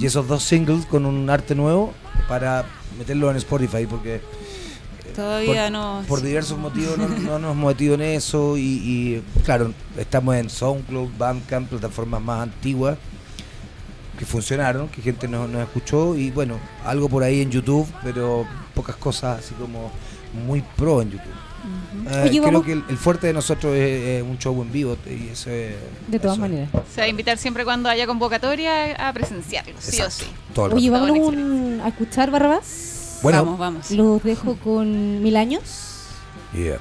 y esos dos singles con un arte nuevo para meterlo en Spotify, porque Todavía por- no. por diversos motivos no, *laughs* no nos hemos metido en eso y, y, claro, estamos en SoundCloud, Bandcamp, plataformas más antiguas que funcionaron, que gente nos, nos escuchó y bueno, algo por ahí en YouTube, pero pocas cosas así como muy pro en YouTube. Eh, Oye, creo vamos- que el, el fuerte de nosotros es, es un show en vivo y eso es... De todas eso es. maneras. Se va a invitar siempre cuando haya convocatoria a presenciarlo, sí o sí. Oye, vámonos un- a escuchar Barrabás. Bueno, Vamos, vamos. Los dejo con Mil Años. yeah.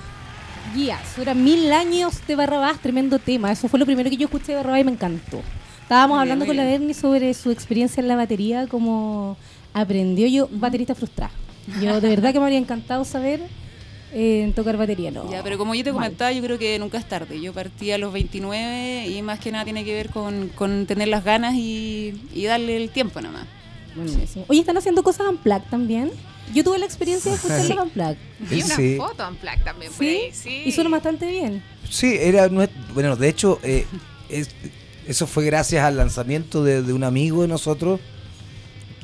Guías, eran mil años de Barrabás, tremendo tema. Eso fue lo primero que yo escuché de Barrabás y me encantó. Estábamos hablando bien, con la bien. Berni sobre su experiencia en la batería, cómo aprendió yo, baterista frustrada. Yo de verdad que me habría encantado saber eh, tocar batería, ¿no? Ya, pero como yo te Mal. comentaba, yo creo que nunca es tarde. Yo partí a los 29 y más que nada tiene que ver con, con tener las ganas y, y darle el tiempo nomás. Buenísimo. Oye, están haciendo cosas unplugged también. Yo tuve la experiencia de escuchar Sí. los unplugged. *laughs* Y una Sí. foto en plaque también por ¿Sí? ahí, sí. Y suena bastante bien. Sí, era bueno, de hecho, eh, es- eso fue gracias al lanzamiento de, de un amigo de nosotros,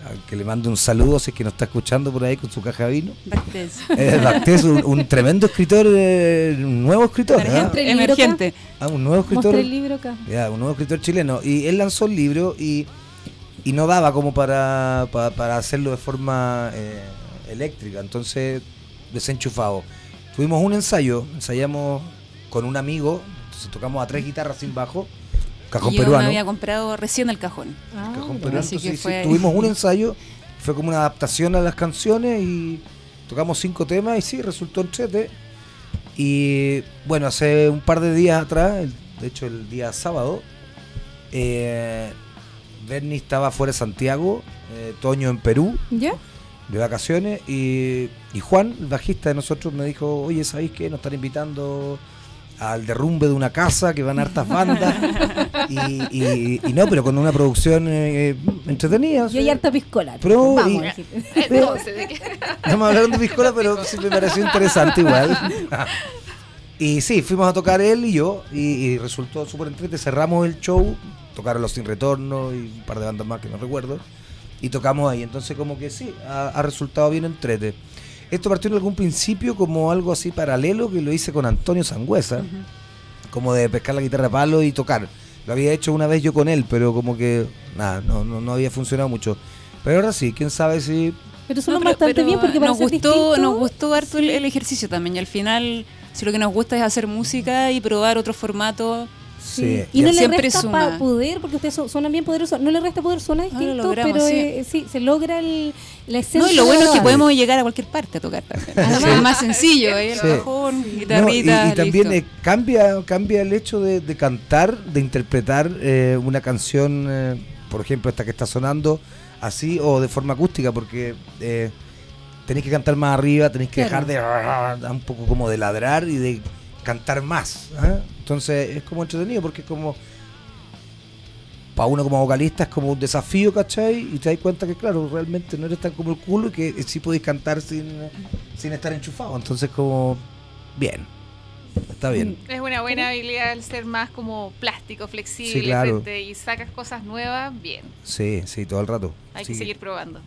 al que le mando un saludo si es que nos está escuchando por ahí con su caja de vino. Bactés. Eh, un, un tremendo escritor, eh, un nuevo escritor. ¿ah? Emergente. Ah, un nuevo escritor. Mostré el libro acá. Ya, un nuevo escritor chileno. Y él lanzó el libro y, y no daba como para, pa- para hacerlo de forma eh, eléctrica. Entonces, desenchufado. Tuvimos un ensayo, ensayamos con un amigo, entonces tocamos a tres guitarras sin bajo, cajón Y yo peruano. me había comprado recién el cajón. Ah, cajón mira. peruano. Así que Entonces, sí, fue- tuvimos un ensayo, fue como una adaptación a las canciones y tocamos cinco temas y sí, resultó entrete. Y bueno, hace un par de días atrás, el- de hecho el día sábado, eh, Bernie estaba fuera de Santiago, eh, Toño en Perú, ¿Ya? de vacaciones, y, y Juan, el bajista de nosotros, me dijo, oye, ¿sabéis qué? Nos están invitando al derrumbe de una casa, que van hartas bandas, y, y- y no, pero con una producción eh, entretenida. Y sí. hay harta piscola. Pero, Vamos. y-. No me hablaron de piscola, pero sí me pareció interesante igual. Y sí, fuimos a tocar él y yo, y, y resultó súper entrete. Cerramos el show, tocaron Los Sin Retorno y un par de bandas más que no recuerdo, y tocamos ahí. Entonces, como que sí, ha, ha resultado bien entrete. Esto partió en algún principio como algo así paralelo que lo hice con Antonio Sangüesa, como de pescar la guitarra a palo y tocar. Lo había hecho una vez yo con él, pero como que nada, no, no, no había funcionado mucho. Pero ahora sí, quién sabe si Pero suena No, bastante pero bien porque para nos gustó, distinto- nos gustó harto el, el ejercicio también. Y al final, si lo que nos gusta es hacer música y probar otro formato, Sí. Y no le resta pa- poder, porque ustedes son- suenan bien poderosos, no le resta poder, suena lo distinto, logramos, pero sí. eh, sí, se logra el, la esencia. No, y lo bueno es que podemos llegar a cualquier parte a tocar también. Además- es más sencillo, ¿eh? el Sí. cajón, No, y, guitarrita. y también listo. eh, cambia cambia el hecho de, de cantar, de interpretar eh, una canción, eh, por ejemplo, esta que está sonando, así o de forma acústica, porque eh, tenéis que cantar más arriba, tenéis que Claro. dejar de un poco como de ladrar y de cantar más. ¿ah? Entonces es como entretenido porque es como para uno como vocalista es como un desafío, ¿cachai? Y te das cuenta que, claro, realmente no eres tan como el culo y que sí podéis cantar sin, sin estar enchufado. Entonces, como, bien, está bien. Es una buena habilidad el ser más como plástico, flexible Sí, claro. frente y sacas cosas nuevas, bien. Sí, sí, todo el rato. Hay Sí. que seguir probando.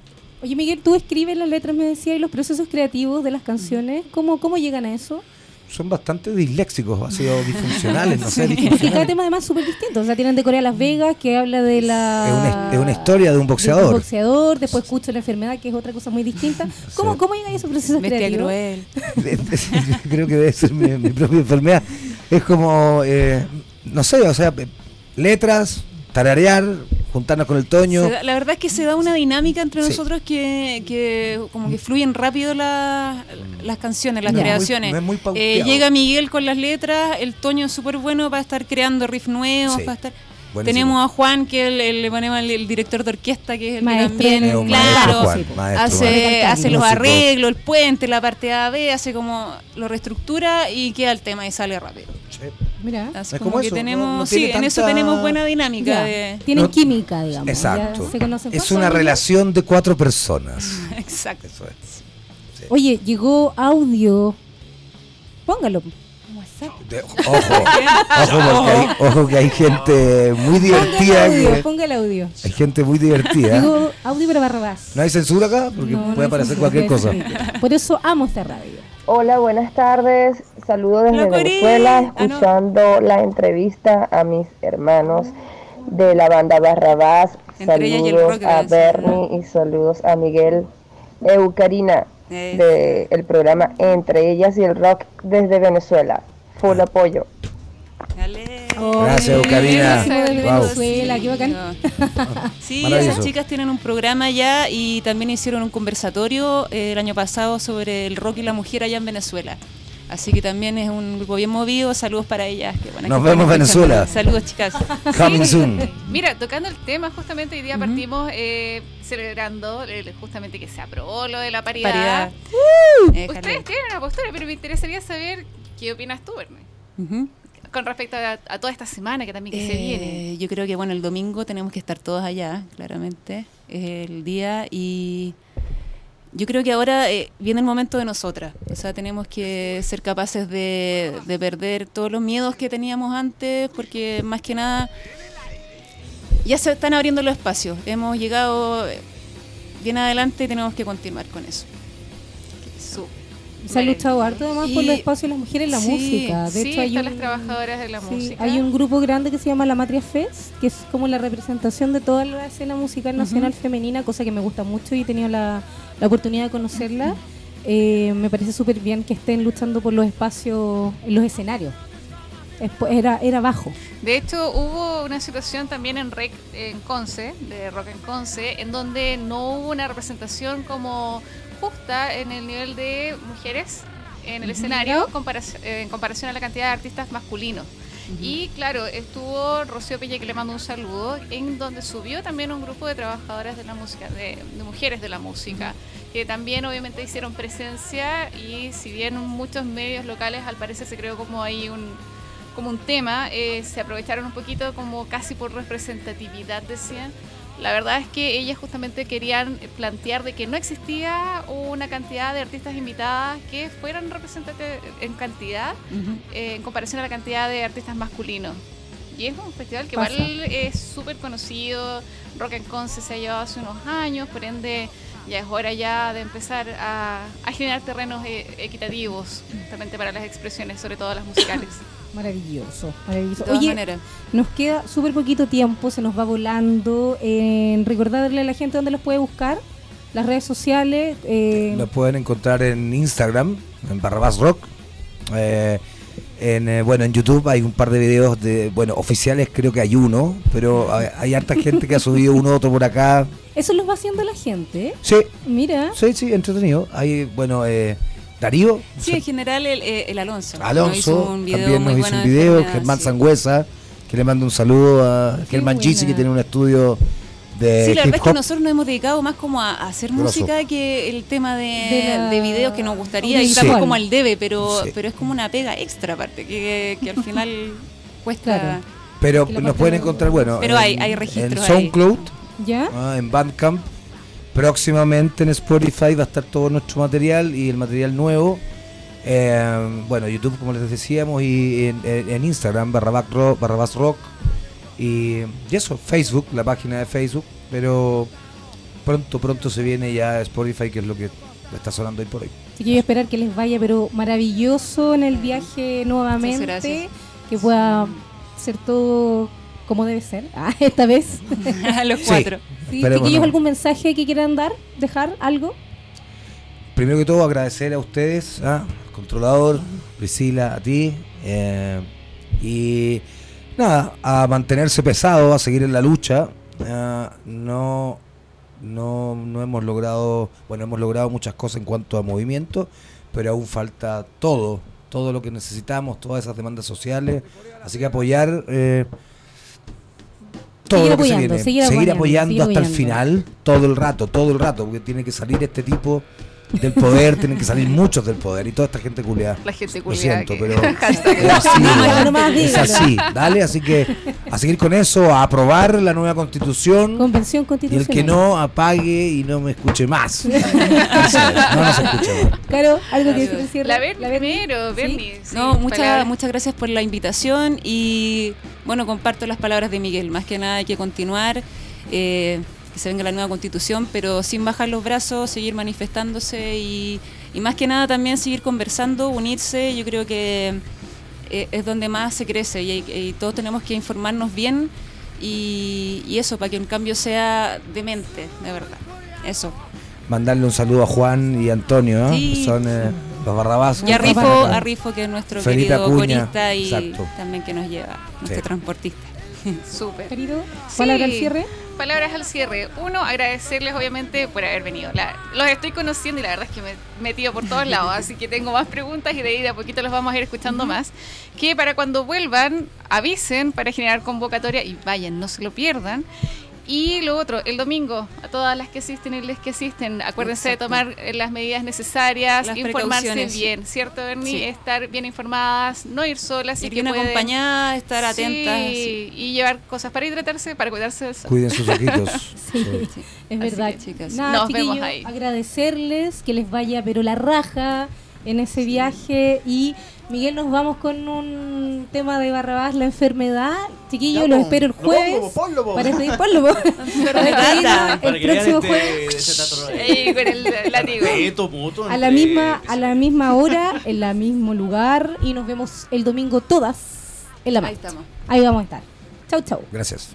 Oye, Miguel, tú escribes las letras, me decía, y los procesos creativos de las canciones, ¿cómo, cómo llegan a eso? Son bastante disléxicos, ha sido *laughs* disfuncionales, no sé, Porque cada disfuncionales. tema además súper distinto. O sea, tienen de Corea Las Vegas, que habla de la... Es una, es una historia de un de un boxeador. boxeador, después escucho la enfermedad, que es otra cosa muy distinta. ¿Cómo, *laughs* Sí. cómo llegan a esos procesos Bestia creativos? cruel. Yo *laughs* creo que debe ser mi, mi propia enfermedad. Es como, eh, no sé, o sea, letras, tararear, juntarnos con el Toño. Da- la verdad es que se da una dinámica entre Sí. nosotros que, que como que fluyen rápido la- las canciones, las creaciones. Muy- no es muy Eh, llega Miguel con las letras, el Toño es súper bueno para estar creando riff nuevos, Sí. para estar... Buenísimo. Tenemos a Juan, que el- el- le ponemos el, el director de orquesta, que es el Maestro que también, claro, maestro, Juan, sí, po. maestro, hace, maestro. hace los arreglos, el puente, la parte A, B, hace como lo reestructura y queda el tema y sale rápido. Sí. Mira. Es como, como que eso, tenemos, no- no sí, en eso tenemos buena dinámica de... Tienen No- química, digamos. Exacto. ya se conocen. Es ¿Cuántos una relación de cuatro personas. *laughs* Exacto. Eso es. Oye, llegó audio. Póngalo. De- ojo, *laughs* ojo, porque hay, ojo que hay gente muy Ponga el divertida. audio, que- ponga el audio. hay gente muy divertida. Llegó audio para Barrabás. ¿No hay censura acá? Porque No, no puede hay aparecer censura, cualquier cosa. Por eso amo esta radio. Hola, buenas tardes. Saludos desde. Venezuela, Ah, no. escuchando la entrevista a mis hermanos de la banda Barrabás. Entre Saludos a. Bernie y saludos a Miguel Eucarina Eh. del programa Entre ellas y el rock desde Venezuela. Full apoyo. Dale. Gracias, desde Wow. Venezuela, qué bacán. *laughs* Sí, esas chicas tienen un programa ya y también hicieron un conversatorio eh, el año pasado sobre el rock y la mujer allá en Venezuela. Así que también es un grupo bien movido. Saludos para ellas. que, bueno, Nos vemos, escuchando. Venezuela. Saludos, chicas. *laughs* Coming soon. Mira, tocando el tema, justamente hoy día partimos eh, celebrando eh, justamente que se aprobó lo de la paridad. Paridad. Ustedes tienen una postura, pero me interesaría saber qué opinas tú, Bernie, Ujú. Con respecto a, a toda esta semana que también que se viene. Eh, Yo creo que bueno, el domingo tenemos que estar todos allá, claramente, es el día y yo creo que ahora eh, viene el momento de nosotras, o sea, tenemos que ser capaces de, de perder todos los miedos que teníamos antes, porque más que nada ya se están abriendo los espacios, hemos llegado eh, bien adelante y tenemos que continuar con eso. Se ha luchado harto además por los espacios de las mujeres en la sí, música. De sí, hecho, hay están un, las trabajadoras de la sí, música. hay un grupo grande que se llama La Matria Fest, que es como la representación de toda la escena musical nacional femenina, cosa que me gusta mucho y he tenido la, la oportunidad de conocerla. Eh, me parece súper bien que estén luchando por los espacios en los escenarios. Era, era bajo. De hecho, hubo una situación también en REC en Conce, de Rock en Conce, en donde no hubo una representación como justa en el nivel de mujeres en el escenario comparac- eh, en comparación a la cantidad de artistas masculinos. Y claro, estuvo Rocío Pella, que le mando un saludo, en donde subió también un grupo de trabajadoras de la música, de, de mujeres de la música, que también obviamente hicieron presencia y si bien muchos medios locales al parecer se creó como ahí un, como un tema, eh, se aprovecharon un poquito como casi por representatividad, decían. La verdad es que ellas justamente querían plantear de que no existía una cantidad de artistas invitadas que fueran representativas en cantidad eh, en comparación a la cantidad de artistas masculinos. Y es un festival que Pasa. igual es súper conocido, Rock en Conce se ha llevado hace unos años, por ende ya es hora ya de empezar a, a generar terrenos eh, equitativos justamente para las expresiones, sobre todo las musicales. *coughs* Maravilloso, maravilloso. De todas Oye, maneras. nos queda súper poquito tiempo, se nos va volando. En recordarle a la gente dónde los puede buscar, las redes sociales. eh, Lo pueden encontrar en Instagram, en Barrabás Rock. Eh, en, eh, bueno, en YouTube hay un par de videos de, bueno, oficiales creo que hay uno, pero hay, hay harta gente que ha subido uno otro por acá. Eso los va haciendo la gente. ¿eh? Sí, Mira, sí, sí, entretenido. Hay, bueno, eh, Darío, Sí, en general el, eh, el Alonso. Nos Alonso, hizo un video también muy nos hizo bueno un de video, enfermedad, Germán sí. Sangüesa, que le mando un saludo a Germán Gizzi, que tiene un estudio de Sí, la hip verdad es que nosotros nos hemos dedicado más como a, a hacer Grosso. música que el tema de, De la- de videos que nos gustaría y estamos como al debe, pero, Sí. pero es como una pega extra aparte, que, que al final *laughs* cuesta... Claro. Pero nos pueden de- encontrar, bueno, Pero hay- en, hay registros en ahí. SoundCloud, ¿ya? ah, en Bandcamp. Próximamente en Spotify va a estar todo nuestro material y el material nuevo. Eh, bueno, YouTube, como les decíamos, y en, en- Instagram, Barrabás Rock, Barrabás Rock. Y, y eso, Facebook, la página de Facebook. Pero pronto, pronto se viene ya Spotify, que es lo que está sonando hoy por hoy. Así que voy a esperar que les vaya, pero maravilloso en el viaje nuevamente. Que pueda ser todo como debe ser. Ah, *laughs* esta vez. *laughs* Los Sí. cuatro. Sí, Esperemos chiquillos, no. ¿algún mensaje que quieran dar? ¿Dejar algo? Primero que todo, agradecer a ustedes, ¿ah? controlador, Priscila, a ti. eh, y nada, a mantenerse pesado, a seguir en la lucha. ah, no, no, no hemos logrado, bueno, hemos logrado muchas cosas en cuanto a movimiento, pero aún falta todo, todo lo que necesitamos, todas esas demandas sociales. Así que apoyar eh, todo Seguir lo que se apoyando, viene. seguir Seguir apoyando, hasta el final, todo el rato, todo el rato, porque tiene que salir este tipo del poder, tienen que salir muchos del poder y toda esta gente culiada. La gente Lo culiada siento, que- pero *laughs* es así, No, es así, dale, así que a seguir con eso, a aprobar la nueva constitución Convención y el constitucional. que no apague y no me escuche más. *laughs* No nos escuche más. Claro, algo que decir. La Berni Berni. primero, Sí. Berni. sí, No, muchas, muchas gracias por la invitación y bueno, comparto las palabras de Miguel. Más que nada hay que continuar, eh, que se venga la nueva constitución, pero sin bajar los brazos, seguir manifestándose y, y más que nada también seguir conversando, unirse. Yo creo que eh, es donde más se crece y, y todos tenemos que informarnos bien y, y eso, para que un cambio sea de mente, de verdad. Eso. Mandarle un saludo a Juan y Antonio, ¿no? Sí. que son eh, los barrabás. Y a Rifo, a Rifo, que es nuestro Felipe querido Acuña, corista y exacto. también que nos lleva, nuestro Sí. transportista. *laughs* Súper. Querido, Sí. palabra al cierre. Palabras al cierre. Uno, agradecerles obviamente por haber venido. La- los estoy conociendo y la verdad es que me he metido por todos lados, *laughs* así que tengo más preguntas y de ahí de a poquito los vamos a ir escuchando más. Que para cuando vuelvan, avisen para generar convocatoria y vayan, no se lo pierdan. Y lo otro, el domingo, a todas las que asisten y les que asisten, acuérdense Exacto. de tomar eh, las medidas necesarias, Las informarse bien, ¿cierto, Bernie? Sí. Estar bien informadas, no ir solas, Ir que bien pueden. acompañada, estar atentas. Sí, y llevar cosas para hidratarse, para cuidarse del sol. Cuiden sus ojitos. *laughs* Sí, Sí. es verdad. que, chicas, Nada, nos vemos ahí. Agradecerles que les vaya, pero la raja en ese viaje. Y Miguel, nos vamos con un tema de Barrabás, la enfermedad. Chiquillos, Ya, los espero el Lo jueves. po, ponlo, po. Para despedir, *laughs* ponlo, po. *laughs* Para el próximo este- jueves. Ey, *laughs* con el látigo. A la misma, a la misma hora, en el mismo lugar. Y nos vemos el domingo todas en la Ahí marcha. estamos. Ahí vamos a estar. Chau, chau. Gracias.